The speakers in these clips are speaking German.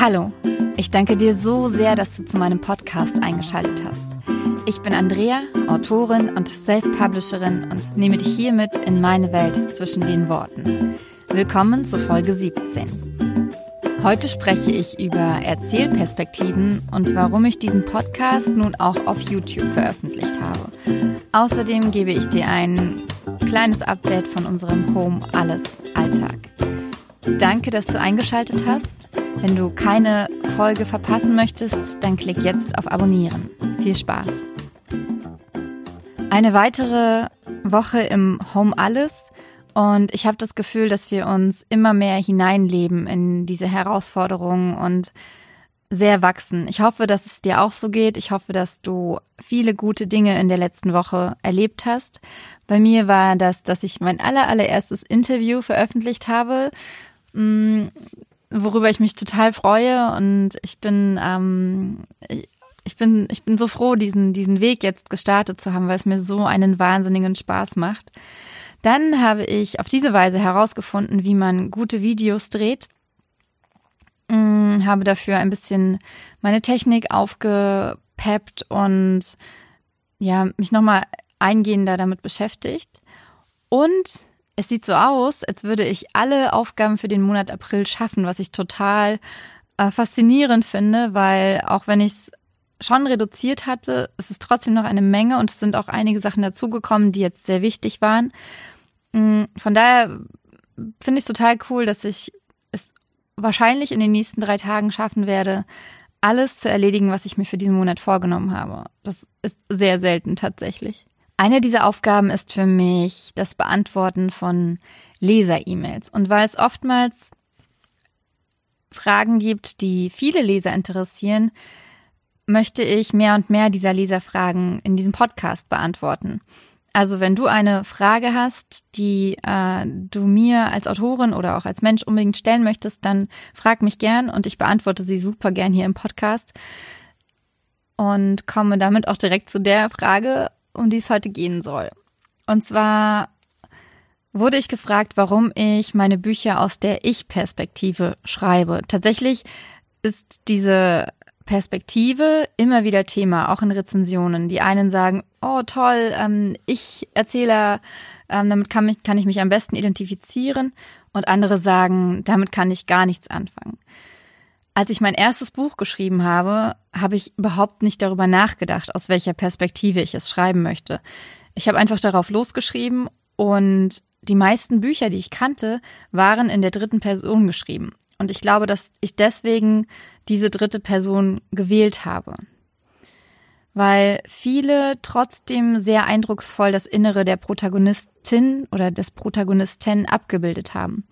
Hallo, ich danke dir so sehr, dass du zu meinem Podcast eingeschaltet hast. Ich bin Andrea, Autorin und Self-Publisherin und nehme dich hiermit in meine Welt zwischen den Worten. Willkommen zu Folge 17. Heute spreche ich über Erzählperspektiven und warum ich diesen Podcast nun auch auf YouTube veröffentlicht habe. Außerdem gebe ich dir ein kleines Update von unserem Home Alles Alltag. Danke, dass du eingeschaltet hast. Wenn du keine Folge verpassen möchtest, dann klick jetzt auf Abonnieren. Viel Spaß. Eine weitere Woche im Home Alles und ich habe das Gefühl, dass wir uns immer mehr hineinleben in diese Herausforderungen und sehr wachsen. Ich hoffe, dass es dir auch so geht. Ich hoffe, dass du viele gute Dinge in der letzten Woche erlebt hast. Bei mir war das, dass ich mein aller, allererstes Interview veröffentlicht habe, mm, worüber ich mich total freue und ich bin, ähm, ich bin, ich bin so froh, diesen, diesen Weg jetzt gestartet zu haben, weil es mir so einen wahnsinnigen Spaß macht. Dann habe ich auf diese Weise herausgefunden, wie man gute Videos dreht Mm, habe dafür ein bisschen meine Technik aufgepeppt und ja, mich nochmal eingehender damit beschäftigt. Und es sieht so aus, als würde ich alle Aufgaben für den Monat April schaffen, was ich total äh, faszinierend finde, weil auch wenn ich es schon reduziert hatte, es ist trotzdem noch eine Menge und es sind auch einige Sachen dazugekommen, die jetzt sehr wichtig waren. Mm, von daher finde ich es total cool, dass ich wahrscheinlich in den nächsten drei Tagen schaffen werde, alles zu erledigen, was ich mir für diesen Monat vorgenommen habe. Das ist sehr selten tatsächlich. Eine dieser Aufgaben ist für mich das Beantworten von Leser-E-Mails. Und weil es oftmals Fragen gibt, die viele Leser interessieren, möchte ich mehr und mehr dieser Leserfragen in diesem Podcast beantworten. Also wenn du eine Frage hast, die äh, du mir als Autorin oder auch als Mensch unbedingt stellen möchtest, dann frag mich gern und ich beantworte sie super gern hier im Podcast. Und komme damit auch direkt zu der Frage, um die es heute gehen soll. Und zwar wurde ich gefragt, warum ich meine Bücher aus der Ich-Perspektive schreibe. Tatsächlich ist diese Perspektive immer wieder Thema, auch in Rezensionen. Die einen sagen, oh toll, ähm, ich Erzähler, ähm, damit kann, mich, kann ich mich am besten identifizieren. Und andere sagen, damit kann ich gar nichts anfangen. Als ich mein erstes Buch geschrieben habe, habe ich überhaupt nicht darüber nachgedacht, aus welcher Perspektive ich es schreiben möchte. Ich habe einfach darauf losgeschrieben und die meisten Bücher, die ich kannte, waren in der dritten Person geschrieben. Und ich glaube, dass ich deswegen diese dritte Person gewählt habe. Weil viele trotzdem sehr eindrucksvoll das Innere der Protagonistin oder des Protagonisten abgebildet haben.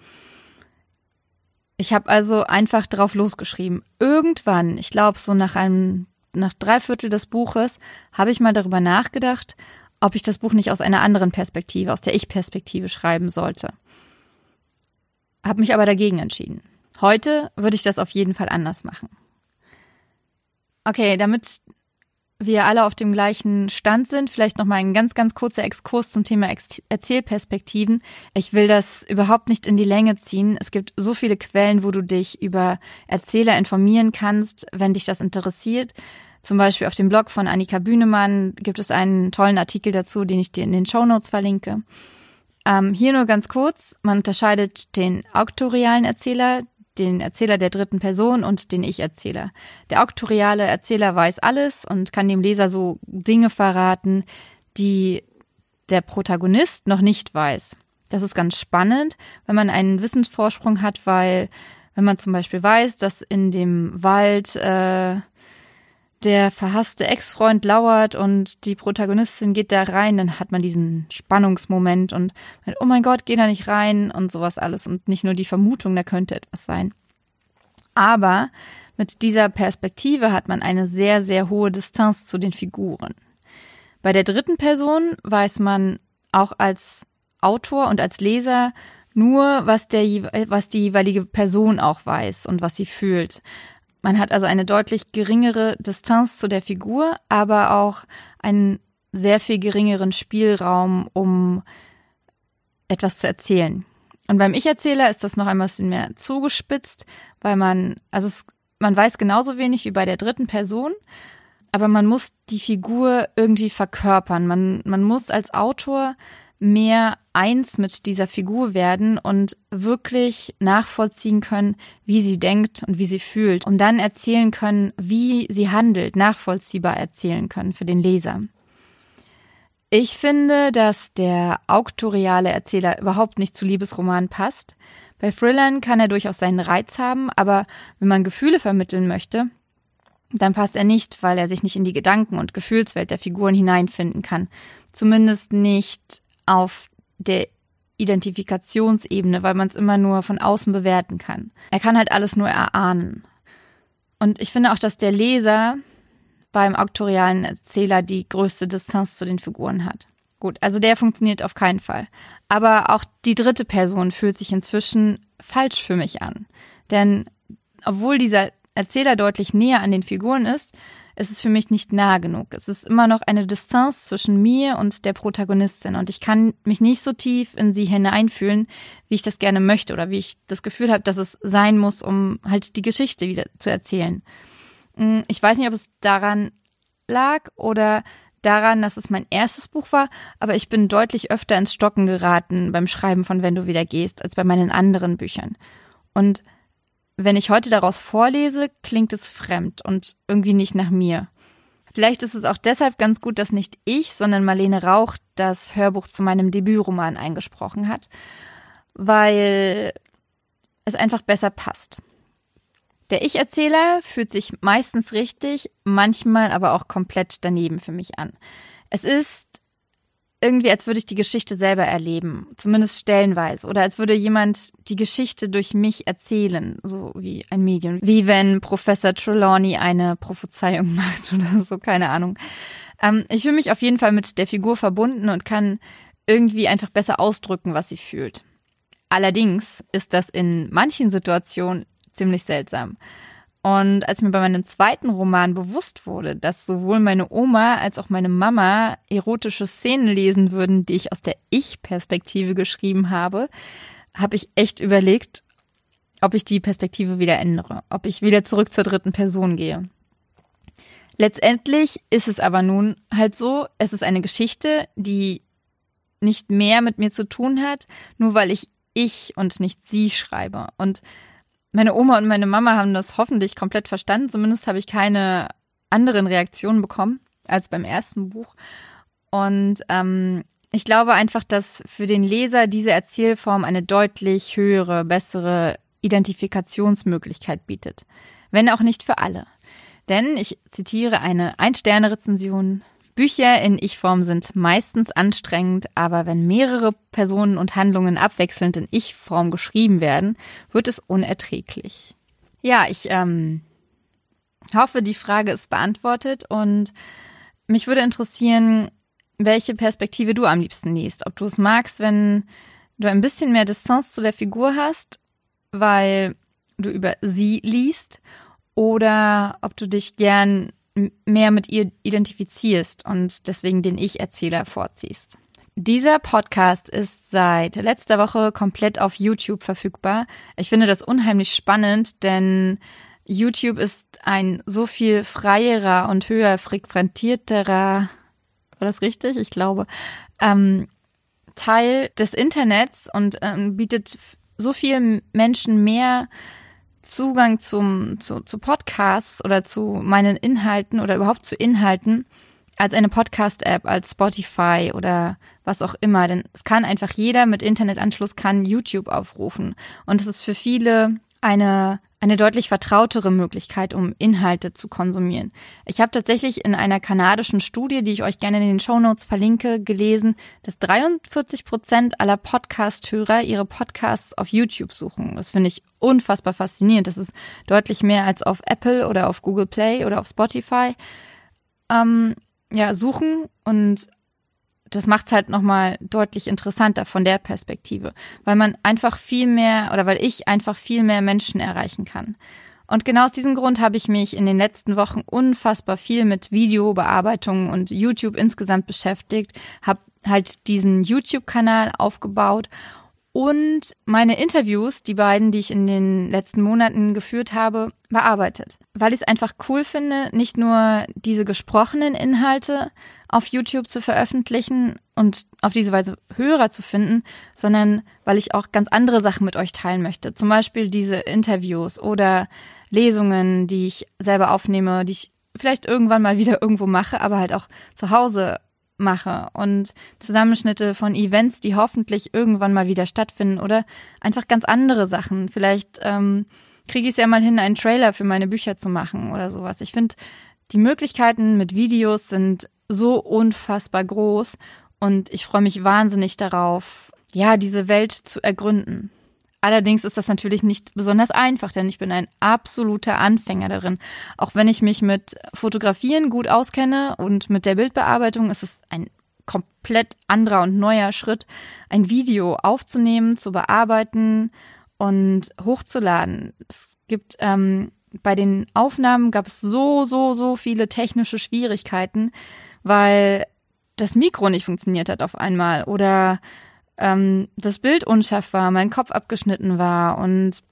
Ich habe also einfach drauf losgeschrieben. Irgendwann, ich glaube so nach einem, nach drei Viertel des Buches, habe ich mal darüber nachgedacht, ob ich das Buch nicht aus einer anderen Perspektive, aus der Ich-Perspektive schreiben sollte. Habe mich aber dagegen entschieden. Heute würde ich das auf jeden Fall anders machen. Okay, damit wir alle auf dem gleichen Stand sind, vielleicht noch mal ein ganz, ganz kurzer Exkurs zum Thema Ex Erzählperspektiven. Ich will das überhaupt nicht in die Länge ziehen. Es gibt so viele Quellen, wo du dich über Erzähler informieren kannst, wenn dich das interessiert. Zum Beispiel auf dem Blog von Annika Bühnemann gibt es einen tollen Artikel dazu, den ich dir in den Show Notes verlinke. Ähm, hier nur ganz kurz. Man unterscheidet den auktorialen Erzähler, den Erzähler der dritten Person und den Ich-Erzähler. Der auktoriale Erzähler weiß alles und kann dem Leser so Dinge verraten, die der Protagonist noch nicht weiß. Das ist ganz spannend, wenn man einen Wissensvorsprung hat, weil wenn man zum Beispiel weiß, dass in dem Wald äh, der verhasste Ex-Freund lauert und die Protagonistin geht da rein, dann hat man diesen Spannungsmoment und oh mein Gott, geh da nicht rein und sowas alles und nicht nur die Vermutung, da könnte etwas sein. Aber mit dieser Perspektive hat man eine sehr, sehr hohe Distanz zu den Figuren. Bei der dritten Person weiß man auch als Autor und als Leser nur, was, der, was die jeweilige Person auch weiß und was sie fühlt. Man hat also eine deutlich geringere Distanz zu der Figur, aber auch einen sehr viel geringeren Spielraum, um etwas zu erzählen. Und beim Ich-Erzähler ist das noch ein bisschen mehr zugespitzt, weil man, also es man weiß genauso wenig wie bei der dritten Person, aber man muss die Figur irgendwie verkörpern. Man, man muss als Autor mehr eins mit dieser Figur werden und wirklich nachvollziehen können, wie sie denkt und wie sie fühlt, um dann erzählen können, wie sie handelt, nachvollziehbar erzählen können für den Leser. Ich finde, dass der auktoriale Erzähler überhaupt nicht zu Liebesromanen passt. Bei Thrillern kann er durchaus seinen Reiz haben, aber wenn man Gefühle vermitteln möchte, dann passt er nicht, weil er sich nicht in die Gedanken- und Gefühlswelt der Figuren hineinfinden kann. Zumindest nicht auf der Identifikationsebene, weil man es immer nur von außen bewerten kann. Er kann halt alles nur erahnen. Und ich finde auch, dass der Leser beim auktorialen Erzähler die größte Distanz zu den Figuren hat. Gut, also der funktioniert auf keinen Fall. Aber auch die dritte Person fühlt sich inzwischen falsch für mich an. Denn obwohl dieser Erzähler deutlich näher an den Figuren ist, ist es für mich nicht nah genug. Es ist immer noch eine Distanz zwischen mir und der Protagonistin und ich kann mich nicht so tief in sie hineinfühlen, wie ich das gerne möchte oder wie ich das Gefühl habe, dass es sein muss, um halt die Geschichte wieder zu erzählen. Hm, ich weiß nicht, ob es daran lag oder daran, dass es mein erstes Buch war, aber ich bin deutlich öfter ins Stocken geraten beim Schreiben von Wenn du wieder gehst, als bei meinen anderen Büchern. Und wenn ich heute daraus vorlese, klingt es fremd und irgendwie nicht nach mir. Vielleicht ist es auch deshalb ganz gut, dass nicht ich, sondern Marlene Rauch das Hörbuch zu meinem Debütroman eingesprochen hat, weil es einfach besser passt. Der Ich-Erzähler fühlt sich meistens richtig, manchmal aber auch komplett daneben für mich an. Es ist irgendwie, als würde ich die Geschichte selber erleben, zumindest stellenweise, oder als würde jemand die Geschichte durch mich erzählen, so wie ein Medium, wie wenn Professor Trelawney eine Prophezeiung macht oder so, keine Ahnung. Ähm, ich fühle mich auf jeden Fall mit der Figur verbunden und kann irgendwie einfach besser ausdrücken, was sie fühlt. Allerdings ist das in manchen Situationen ziemlich seltsam. Und als mir bei meinem zweiten Roman bewusst wurde, dass sowohl meine Oma als auch meine Mama erotische Szenen lesen würden, die ich aus der Ich-Perspektive geschrieben habe, habe ich echt überlegt, ob ich die Perspektive wieder ändere, ob ich wieder zurück zur dritten Person gehe. Letztendlich ist es aber nun halt so, es ist eine Geschichte, die nicht mehr mit mir zu tun hat, nur weil ich ich und nicht sie schreibe. Und meine Oma und meine Mama haben das hoffentlich komplett verstanden. Zumindest habe ich keine anderen Reaktionen bekommen als beim ersten Buch. Und ähm, ich glaube einfach, dass für den Leser diese Erzählform eine deutlich höhere, bessere Identifikationsmöglichkeit bietet. Wenn auch nicht für alle. Denn ich zitiere eine Ein-Sterne-Rezension Bücher in Ich-Form sind meistens anstrengend, aber wenn mehrere Personen und Handlungen abwechselnd in Ich-Form geschrieben werden, wird es unerträglich. Ja, ich ähm, hoffe, die Frage ist beantwortet und mich würde interessieren, welche Perspektive du am liebsten liest. Ob du es magst, wenn du ein bisschen mehr Distanz zu der Figur hast, weil du über sie liest, oder ob du dich gern mehr mit ihr identifizierst und deswegen den Ich-Erzähler vorziehst. Dieser Podcast ist seit letzter Woche komplett auf YouTube verfügbar. Ich finde das unheimlich spannend, denn YouTube ist ein so viel freierer und höher frequentierterer, war das richtig? Ich glaube, ähm, Teil des Internets und ähm, bietet so vielen Menschen mehr Zugang zum, zu, zu Podcasts oder zu meinen Inhalten oder überhaupt zu Inhalten als eine Podcast-App, als Spotify oder was auch immer. Denn es kann einfach jeder mit Internetanschluss kann YouTube aufrufen. Und es ist für viele eine eine deutlich vertrautere Möglichkeit, um Inhalte zu konsumieren. Ich habe tatsächlich in einer kanadischen Studie, die ich euch gerne in den Show Notes verlinke, gelesen, dass 43 Prozent aller Podcast-Hörer ihre Podcasts auf YouTube suchen. Das finde ich unfassbar faszinierend. Das ist deutlich mehr als auf Apple oder auf Google Play oder auf Spotify. Ähm, ja, suchen und das macht es halt nochmal deutlich interessanter von der Perspektive, weil man einfach viel mehr oder weil ich einfach viel mehr Menschen erreichen kann. Und genau aus diesem Grund habe ich mich in den letzten Wochen unfassbar viel mit Videobearbeitung und YouTube insgesamt beschäftigt, habe halt diesen YouTube-Kanal aufgebaut und meine Interviews, die beiden, die ich in den letzten Monaten geführt habe, bearbeitet. Weil ich es einfach cool finde, nicht nur diese gesprochenen Inhalte auf YouTube zu veröffentlichen und auf diese Weise Hörer zu finden, sondern weil ich auch ganz andere Sachen mit euch teilen möchte. Zum Beispiel diese Interviews oder Lesungen, die ich selber aufnehme, die ich vielleicht irgendwann mal wieder irgendwo mache, aber halt auch zu Hause mache und Zusammenschnitte von Events, die hoffentlich irgendwann mal wieder stattfinden oder einfach ganz andere Sachen. Vielleicht ähm, kriege ich es ja mal hin, einen Trailer für meine Bücher zu machen oder sowas. Ich finde, die Möglichkeiten mit Videos sind so unfassbar groß und ich freue mich wahnsinnig darauf, ja, diese Welt zu ergründen. Allerdings ist das natürlich nicht besonders einfach, denn ich bin ein absoluter Anfänger darin. Auch wenn ich mich mit Fotografieren gut auskenne und mit der Bildbearbeitung ist es ein komplett anderer und neuer Schritt, ein Video aufzunehmen, zu bearbeiten und hochzuladen. Es gibt ähm, bei den Aufnahmen gab es so, so, so viele technische Schwierigkeiten, weil das Mikro nicht funktioniert hat auf einmal oder ähm, das Bild unscharf war, mein Kopf abgeschnitten war und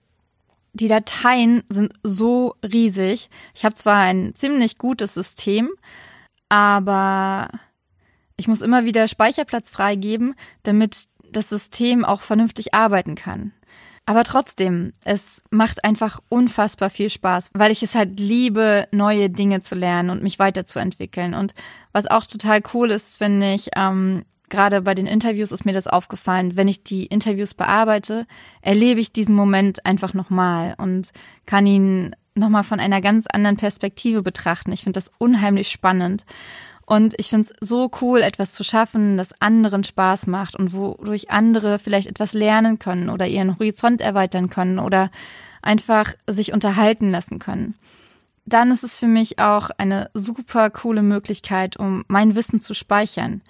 die Dateien sind so riesig. Ich habe zwar ein ziemlich gutes System, aber ich muss immer wieder Speicherplatz freigeben, damit das System auch vernünftig arbeiten kann. Aber trotzdem, es macht einfach unfassbar viel Spaß, weil ich es halt liebe, neue Dinge zu lernen und mich weiterzuentwickeln. Und was auch total cool ist, finde ich, ähm, gerade bei den Interviews ist mir das aufgefallen, wenn ich die Interviews bearbeite, erlebe ich diesen Moment einfach nochmal und kann ihn nochmal von einer ganz anderen Perspektive betrachten. Ich finde das unheimlich spannend. Und ich finde es so cool, etwas zu schaffen, das anderen Spaß macht und wodurch andere vielleicht etwas lernen können oder ihren Horizont erweitern können oder einfach sich unterhalten lassen können. Dann ist es für mich auch eine super coole Möglichkeit, um mein Wissen zu speichern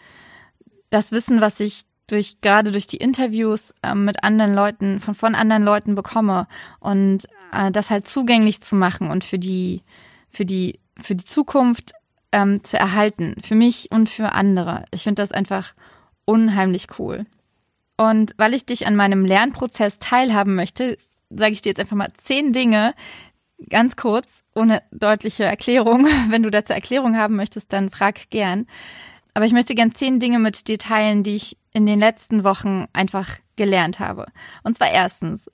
das Wissen, was ich durch gerade durch die Interviews äh, mit anderen Leuten von von anderen Leuten bekomme und äh, das halt zugänglich zu machen und für die für die für die Zukunft ähm, zu erhalten für mich und für andere. Ich finde das einfach unheimlich cool. Und weil ich dich an meinem Lernprozess teilhaben möchte, sage ich dir jetzt einfach mal zehn Dinge, ganz kurz, ohne deutliche Erklärung. Wenn du dazu Erklärung haben möchtest, dann frag gern. Aber ich möchte gern zehn Dinge mit dir teilen, die ich in den letzten Wochen einfach gelernt habe. Und zwar erstens,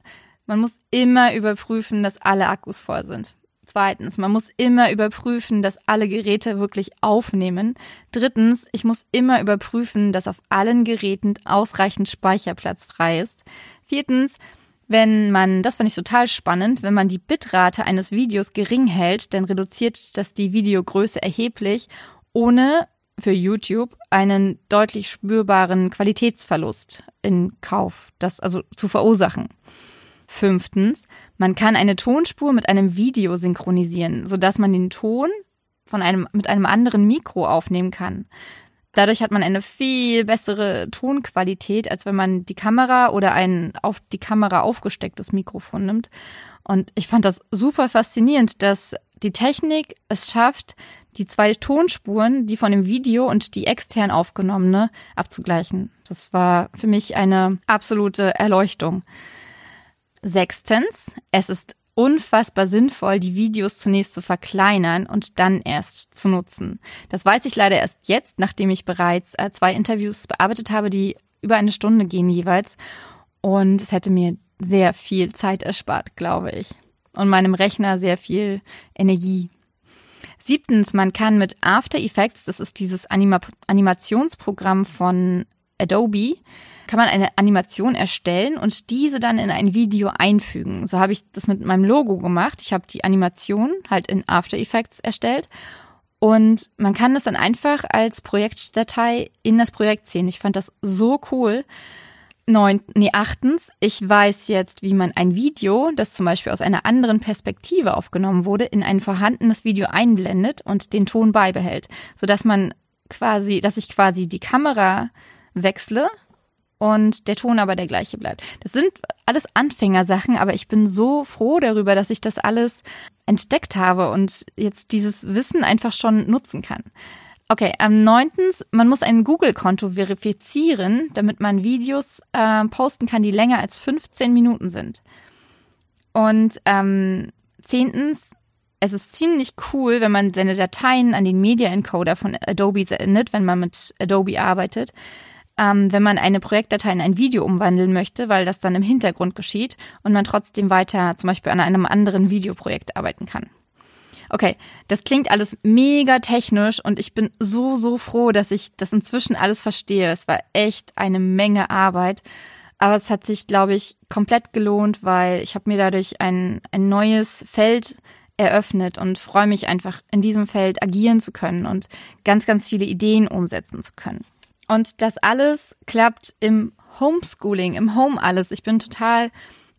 man muss immer überprüfen, dass alle Akkus voll sind. Zweitens, man muss immer überprüfen, dass alle Geräte wirklich aufnehmen. Drittens, ich muss immer überprüfen, dass auf allen Geräten ausreichend Speicherplatz frei ist. Viertens, wenn man, das fand ich total spannend, wenn man die Bitrate eines Videos gering hält, dann reduziert das die Videogröße erheblich, ohne für YouTube einen deutlich spürbaren Qualitätsverlust in Kauf, das also zu verursachen. Fünftens, man kann eine Tonspur mit einem Video synchronisieren, sodass man den Ton von einem, mit einem anderen Mikro aufnehmen kann. Dadurch hat man eine viel bessere Tonqualität, als wenn man die Kamera oder ein auf die Kamera aufgestecktes Mikrofon nimmt. Und ich fand das super faszinierend, dass die Technik es schafft, die zwei Tonspuren, die von dem Video und die extern aufgenommene, abzugleichen. Das war für mich eine absolute Erleuchtung. Sechstens, es ist unfassbar sinnvoll, die Videos zunächst zu verkleinern und dann erst zu nutzen. Das weiß ich leider erst jetzt, nachdem ich bereits äh, zwei Interviews bearbeitet habe, die über eine Stunde gehen jeweils. Und es hätte mir sehr viel Zeit erspart, glaube ich. Und meinem Rechner sehr viel Energie. Siebtens, man kann mit After Effects, das ist dieses Anima Animationsprogramm von Adobe, kann man eine Animation erstellen und diese dann in ein Video einfügen. So habe ich das mit meinem Logo gemacht. Ich habe die Animation halt in After Effects erstellt und man kann das dann einfach als Projektdatei in das Projekt ziehen. Ich fand das so cool. Neun, nee, achtens, ich weiß jetzt, wie man ein Video, das zum Beispiel aus einer anderen Perspektive aufgenommen wurde, in ein vorhandenes Video einblendet und den Ton beibehält, sodass man quasi, dass ich quasi die Kamera wechsle und der Ton aber der gleiche bleibt. Das sind alles Anfängersachen, aber ich bin so froh darüber, dass ich das alles entdeckt habe und jetzt dieses Wissen einfach schon nutzen kann. Okay, ähm, neuntens, man muss ein Google-Konto verifizieren, damit man Videos äh, posten kann, die länger als 15 Minuten sind. Und ähm, zehntens, es ist ziemlich cool, wenn man seine Dateien an den Media Encoder von Adobe sendet, wenn man mit Adobe arbeitet, ähm, wenn man eine Projektdatei in ein Video umwandeln möchte, weil das dann im Hintergrund geschieht und man trotzdem weiter zum Beispiel an einem anderen Videoprojekt arbeiten kann. Okay, das klingt alles mega technisch und ich bin so, so froh, dass ich das inzwischen alles verstehe. Es war echt eine Menge Arbeit. Aber es hat sich, glaube ich, komplett gelohnt, weil ich habe mir dadurch ein, ein neues Feld eröffnet und freue mich einfach, in diesem Feld agieren zu können und ganz, ganz viele Ideen umsetzen zu können. Und das alles klappt im Homeschooling, im Home alles. Ich bin total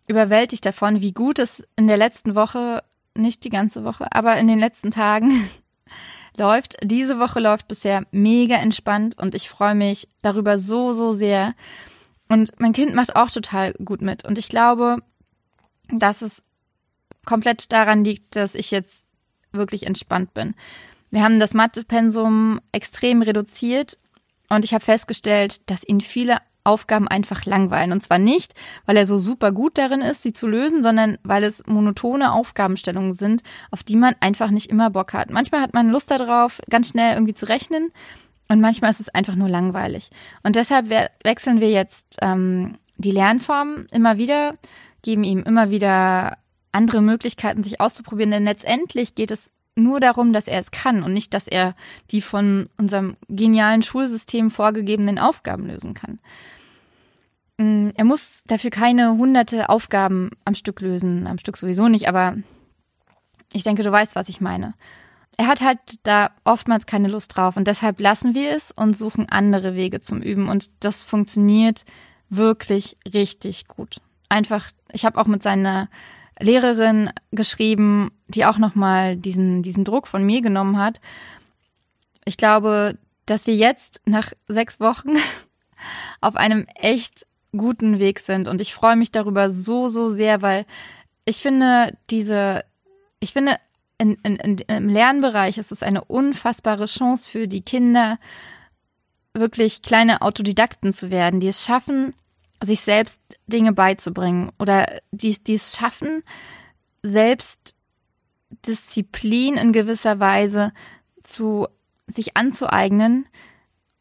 überwältigt davon, wie gut es in der letzten Woche nicht die ganze Woche, aber in den letzten Tagen läuft. Diese Woche läuft bisher mega entspannt und ich freue mich darüber so, so sehr. Und mein Kind macht auch total gut mit. Und ich glaube, dass es komplett daran liegt, dass ich jetzt wirklich entspannt bin. Wir haben das Mathepensum extrem reduziert und ich habe festgestellt, dass ihn viele Aufgaben einfach langweilen. Und zwar nicht, weil er so super gut darin ist, sie zu lösen, sondern weil es monotone Aufgabenstellungen sind, auf die man einfach nicht immer Bock hat. Manchmal hat man Lust darauf, ganz schnell irgendwie zu rechnen. Und manchmal ist es einfach nur langweilig. Und deshalb wechseln wir jetzt ähm, die Lernform immer wieder, geben ihm immer wieder andere Möglichkeiten, sich auszuprobieren. Denn letztendlich geht es nur darum, dass er es kann und nicht, dass er die von unserem genialen Schulsystem vorgegebenen Aufgaben lösen kann. Mm, er muss dafür keine hunderte Aufgaben am Stück lösen, am Stück sowieso nicht, aber ich denke, du weißt, was ich meine. Er hat halt da oftmals keine Lust drauf und deshalb lassen wir es und suchen andere Wege zum Üben und das funktioniert wirklich richtig gut. Einfach, ich habe auch mit seiner Lehrerin geschrieben, die auch nochmal diesen, diesen Druck von mir genommen hat. Ich glaube, dass wir jetzt nach sechs Wochen auf einem echt guten Weg sind und ich freue mich darüber so, so sehr, weil ich finde, diese, ich finde, in, in, in, im Lernbereich ist es eine unfassbare Chance für die Kinder, wirklich kleine Autodidakten zu werden, die es schaffen, sich selbst Dinge beizubringen oder die, die es schaffen, selbst Disziplin in gewisser Weise zu sich anzueignen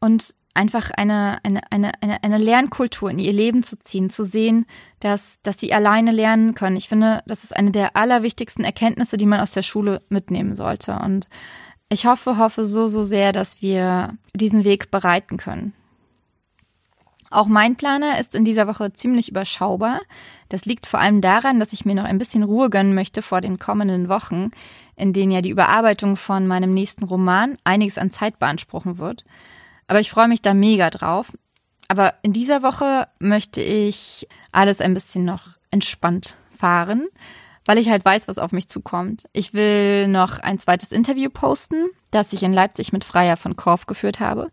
und einfach eine, eine, eine, eine, eine Lernkultur in ihr Leben zu ziehen, zu sehen, dass, dass sie alleine lernen können. Ich finde, das ist eine der allerwichtigsten Erkenntnisse, die man aus der Schule mitnehmen sollte. Und ich hoffe, hoffe so, so sehr, dass wir diesen Weg bereiten können. Auch mein Planer ist in dieser Woche ziemlich überschaubar. Das liegt vor allem daran, dass ich mir noch ein bisschen Ruhe gönnen möchte vor den kommenden Wochen, in denen ja die Überarbeitung von meinem nächsten Roman einiges an Zeit beanspruchen wird. Aber ich freue mich da mega drauf. Aber in dieser Woche möchte ich alles ein bisschen noch entspannt fahren, weil ich halt weiß, was auf mich zukommt. Ich will noch ein zweites Interview posten, das ich in Leipzig mit Freier von Korf geführt habe.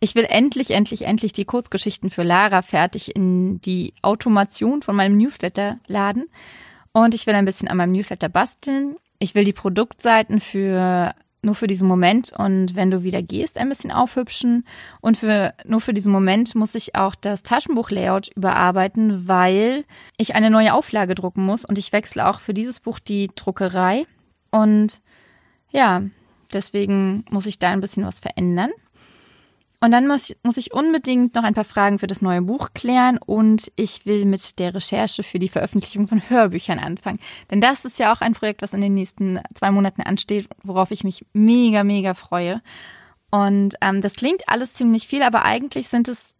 Ich will endlich, endlich, endlich die Kurzgeschichten für Lara fertig in die Automation von meinem Newsletter laden. Und ich will ein bisschen an meinem Newsletter basteln. Ich will die Produktseiten für nur für diesen Moment und wenn du wieder gehst, ein bisschen aufhübschen. Und für, nur für diesen Moment muss ich auch das Taschenbuch-Layout überarbeiten, weil ich eine neue Auflage drucken muss und ich wechsle auch für dieses Buch die Druckerei. Und ja, deswegen muss ich da ein bisschen was verändern. Und dann muss, muss ich unbedingt noch ein paar Fragen für das neue Buch klären und ich will mit der Recherche für die Veröffentlichung von Hörbüchern anfangen. Denn das ist ja auch ein Projekt, was in den nächsten zwei Monaten ansteht, worauf ich mich mega, mega freue. Und ähm, das klingt alles ziemlich viel, aber eigentlich sind es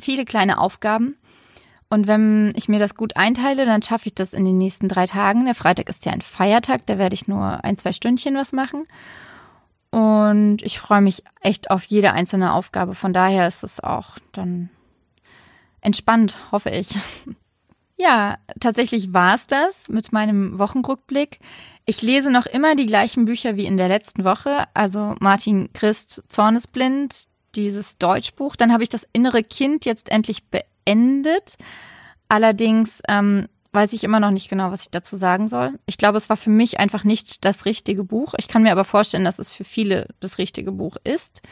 viele kleine Aufgaben. Und wenn ich mir das gut einteile, dann schaffe ich das in den nächsten drei Tagen. Der Freitag ist ja ein Feiertag, da werde ich nur ein, zwei Stündchen was machen. Und ich freue mich echt auf jede einzelne Aufgabe. Von daher ist es auch dann entspannt, hoffe ich. Ja, tatsächlich war es das mit meinem Wochenrückblick. Ich lese noch immer die gleichen Bücher wie in der letzten Woche. Also Martin Christ, Zornesblind, dieses Deutschbuch. Dann habe ich das innere Kind jetzt endlich beendet. Allerdings ähm, weiß ich immer noch nicht genau, was ich dazu sagen soll. Ich glaube, es war für mich einfach nicht das richtige Buch. Ich kann mir aber vorstellen, dass es für viele das richtige Buch ist.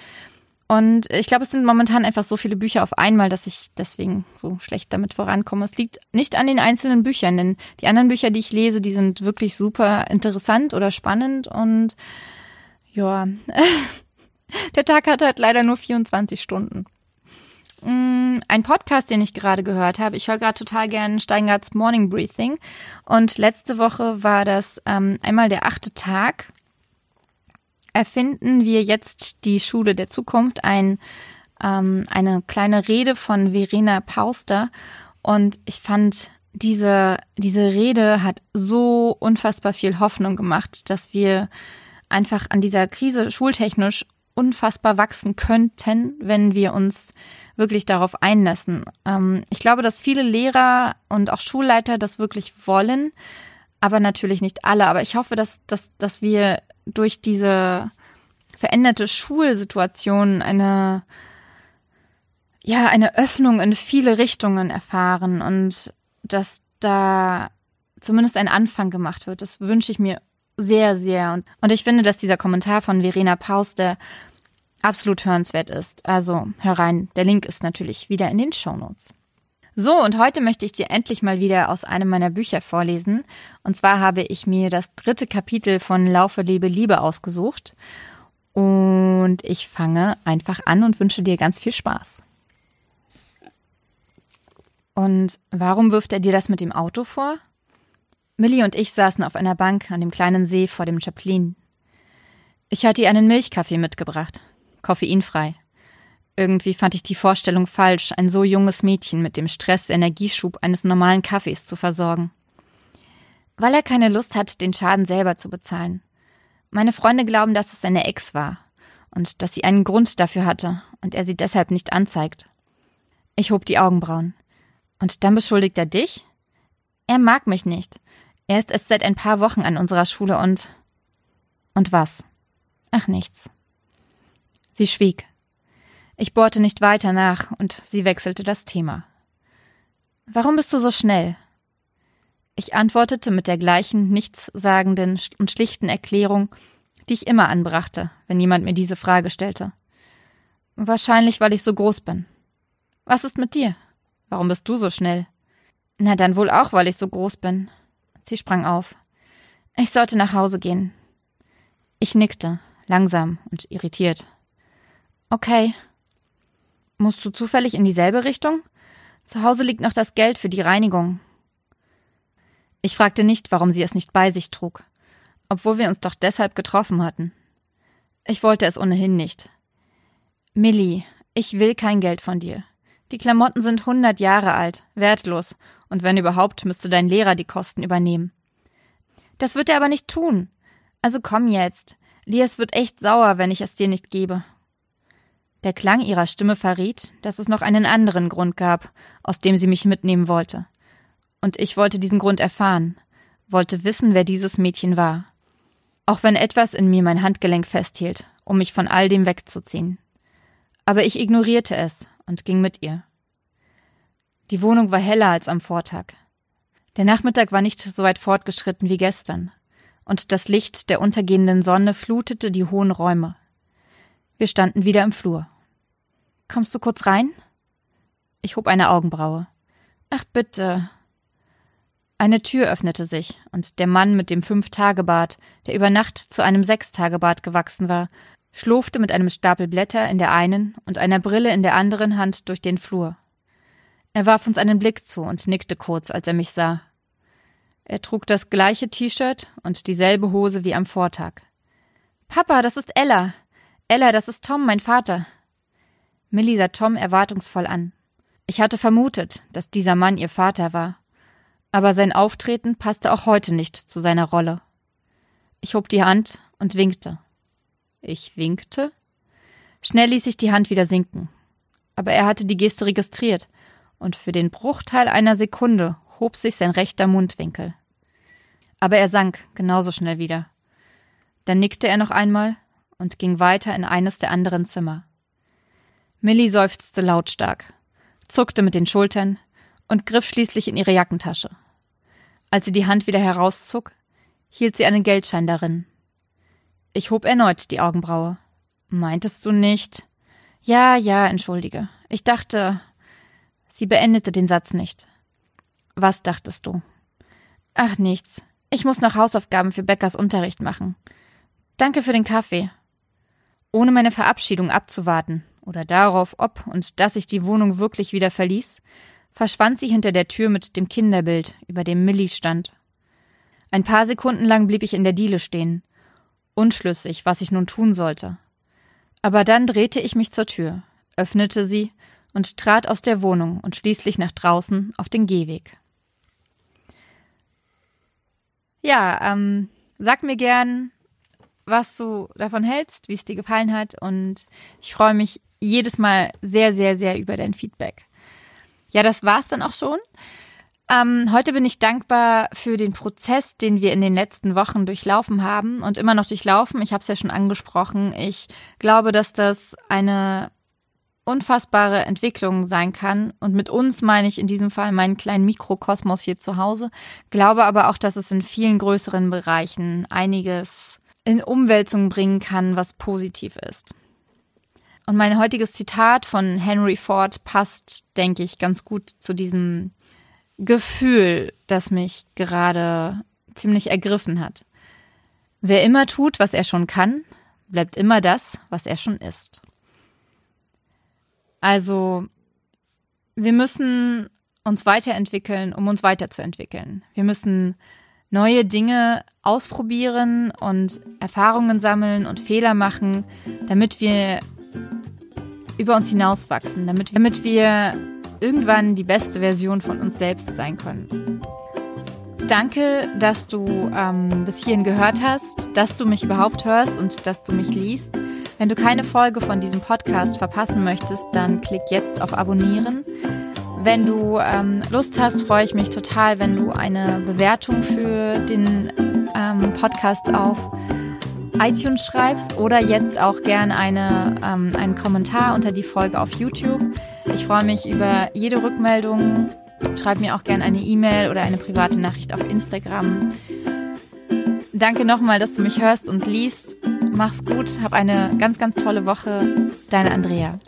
Und ich glaube, es sind momentan einfach so viele Bücher auf einmal, dass ich deswegen so schlecht damit vorankomme. Es liegt nicht an den einzelnen Büchern, denn die anderen Bücher, die ich lese, die sind wirklich super interessant oder spannend und ja, der Tag hat halt leider nur 24 Stunden. Mm, ein Podcast, den ich gerade gehört habe. Ich höre gerade total gern Steingarts Morning Breathing. Und letzte Woche war das ähm, einmal der achte Tag. Erfinden wir jetzt die Schule der Zukunft, ein, ähm, eine kleine Rede von Verena Pauster. Und ich fand, diese, diese Rede hat so unfassbar viel Hoffnung gemacht, dass wir einfach an dieser Krise schultechnisch unfassbar wachsen könnten, wenn wir uns wirklich darauf einlassen. Ähm, ich glaube, dass viele Lehrer und auch Schulleiter das wirklich wollen, aber natürlich nicht alle. Aber ich hoffe, dass, dass, dass wir durch diese veränderte Schulsituation eine, ja, eine Öffnung in viele Richtungen erfahren und dass da zumindest ein Anfang gemacht wird. Das wünsche ich mir sehr, sehr. Und, und ich finde, dass dieser Kommentar von Verena Paus, der absolut hörenswert ist. Also hör rein. Der Link ist natürlich wieder in den Show Notes. So, und heute möchte ich dir endlich mal wieder aus einem meiner Bücher vorlesen. Und zwar habe ich mir das dritte Kapitel von Laufe, Lebe, Liebe ausgesucht. Und ich fange einfach an und wünsche dir ganz viel Spaß. Und warum wirft er dir das mit dem Auto vor? Millie und ich saßen auf einer Bank an dem kleinen See vor dem Chaplin. Ich hatte ihr einen Milchkaffee mitgebracht koffeinfrei. Irgendwie fand ich die Vorstellung falsch, ein so junges Mädchen mit dem Stress-Energieschub eines normalen Kaffees zu versorgen. Weil er keine Lust hat, den Schaden selber zu bezahlen. Meine Freunde glauben, dass es seine Ex war und dass sie einen Grund dafür hatte und er sie deshalb nicht anzeigt. Ich hob die Augenbrauen. Und dann beschuldigt er dich? Er mag mich nicht. Er ist erst seit ein paar Wochen an unserer Schule und. Und was? Ach nichts. Sie schwieg. Ich bohrte nicht weiter nach und sie wechselte das Thema. Warum bist du so schnell? Ich antwortete mit der gleichen nichtssagenden und schlichten Erklärung, die ich immer anbrachte, wenn jemand mir diese Frage stellte. Wahrscheinlich, weil ich so groß bin. Was ist mit dir? Warum bist du so schnell? Na dann wohl auch, weil ich so groß bin. Sie sprang auf. Ich sollte nach Hause gehen. Ich nickte, langsam und irritiert. Okay. Musst du zufällig in dieselbe Richtung? Zu Hause liegt noch das Geld für die Reinigung. Ich fragte nicht, warum sie es nicht bei sich trug, obwohl wir uns doch deshalb getroffen hatten. Ich wollte es ohnehin nicht. Millie, ich will kein Geld von dir. Die Klamotten sind hundert Jahre alt, wertlos, und wenn überhaupt, müsste dein Lehrer die Kosten übernehmen. Das wird er aber nicht tun. Also komm jetzt. Lias wird echt sauer, wenn ich es dir nicht gebe. Der Klang ihrer Stimme verriet, dass es noch einen anderen Grund gab, aus dem sie mich mitnehmen wollte. Und ich wollte diesen Grund erfahren, wollte wissen, wer dieses Mädchen war. Auch wenn etwas in mir mein Handgelenk festhielt, um mich von all dem wegzuziehen. Aber ich ignorierte es und ging mit ihr. Die Wohnung war heller als am Vortag. Der Nachmittag war nicht so weit fortgeschritten wie gestern, und das Licht der untergehenden Sonne flutete die hohen Räume. Wir standen wieder im Flur. Kommst du kurz rein? Ich hob eine Augenbraue. Ach bitte. Eine Tür öffnete sich, und der Mann mit dem Fünf-Tage-Bart, der über Nacht zu einem Sechs-Tage-Bart gewachsen war, schlurfte mit einem Stapel Blätter in der einen und einer Brille in der anderen Hand durch den Flur. Er warf uns einen Blick zu und nickte kurz, als er mich sah. Er trug das gleiche T-Shirt und dieselbe Hose wie am Vortag. Papa, das ist Ella. Ella, das ist Tom, mein Vater. Millie sah Tom erwartungsvoll an. Ich hatte vermutet, dass dieser Mann ihr Vater war. Aber sein Auftreten passte auch heute nicht zu seiner Rolle. Ich hob die Hand und winkte. Ich winkte? Schnell ließ ich die Hand wieder sinken. Aber er hatte die Geste registriert, und für den Bruchteil einer Sekunde hob sich sein rechter Mundwinkel. Aber er sank genauso schnell wieder. Dann nickte er noch einmal und ging weiter in eines der anderen Zimmer. Millie seufzte lautstark, zuckte mit den Schultern und griff schließlich in ihre Jackentasche. Als sie die Hand wieder herauszog, hielt sie einen Geldschein darin. Ich hob erneut die Augenbraue. Meintest du nicht? Ja, ja, entschuldige. Ich dachte. Sie beendete den Satz nicht. Was dachtest du? Ach nichts. Ich muss noch Hausaufgaben für Beckers Unterricht machen. Danke für den Kaffee. Ohne meine Verabschiedung abzuwarten oder darauf, ob und dass ich die Wohnung wirklich wieder verließ, verschwand sie hinter der Tür mit dem Kinderbild, über dem Millie stand. Ein paar Sekunden lang blieb ich in der Diele stehen, unschlüssig, was ich nun tun sollte. Aber dann drehte ich mich zur Tür, öffnete sie und trat aus der Wohnung und schließlich nach draußen auf den Gehweg. Ja, ähm, sag mir gern, was du davon hältst, wie es dir gefallen hat und ich freue mich jedes Mal sehr, sehr, sehr über dein Feedback. Ja, das war's dann auch schon. Ähm, heute bin ich dankbar für den Prozess, den wir in den letzten Wochen durchlaufen haben und immer noch durchlaufen. Ich habe es ja schon angesprochen. Ich glaube, dass das eine unfassbare Entwicklung sein kann. Und mit uns meine ich in diesem Fall meinen kleinen Mikrokosmos hier zu Hause. Glaube aber auch, dass es in vielen größeren Bereichen einiges in Umwälzungen bringen kann, was positiv ist. Und mein heutiges Zitat von Henry Ford passt, denke ich, ganz gut zu diesem Gefühl, das mich gerade ziemlich ergriffen hat. Wer immer tut, was er schon kann, bleibt immer das, was er schon ist. Also, wir müssen uns weiterentwickeln, um uns weiterzuentwickeln. Wir müssen neue Dinge ausprobieren und Erfahrungen sammeln und Fehler machen, damit wir über uns hinauswachsen, damit, damit wir irgendwann die beste Version von uns selbst sein können. Danke, dass du ähm, bis hierhin gehört hast, dass du mich überhaupt hörst und dass du mich liest. Wenn du keine Folge von diesem Podcast verpassen möchtest, dann klick jetzt auf Abonnieren. Wenn du ähm, Lust hast, freue ich mich total, wenn du eine Bewertung für den ähm, Podcast auf iTunes schreibst oder jetzt auch gerne eine, ähm, einen Kommentar unter die Folge auf YouTube. Ich freue mich über jede Rückmeldung. Schreib mir auch gerne eine E-Mail oder eine private Nachricht auf Instagram. Danke nochmal, dass du mich hörst und liest. Mach's gut, hab eine ganz, ganz tolle Woche. Deine Andrea.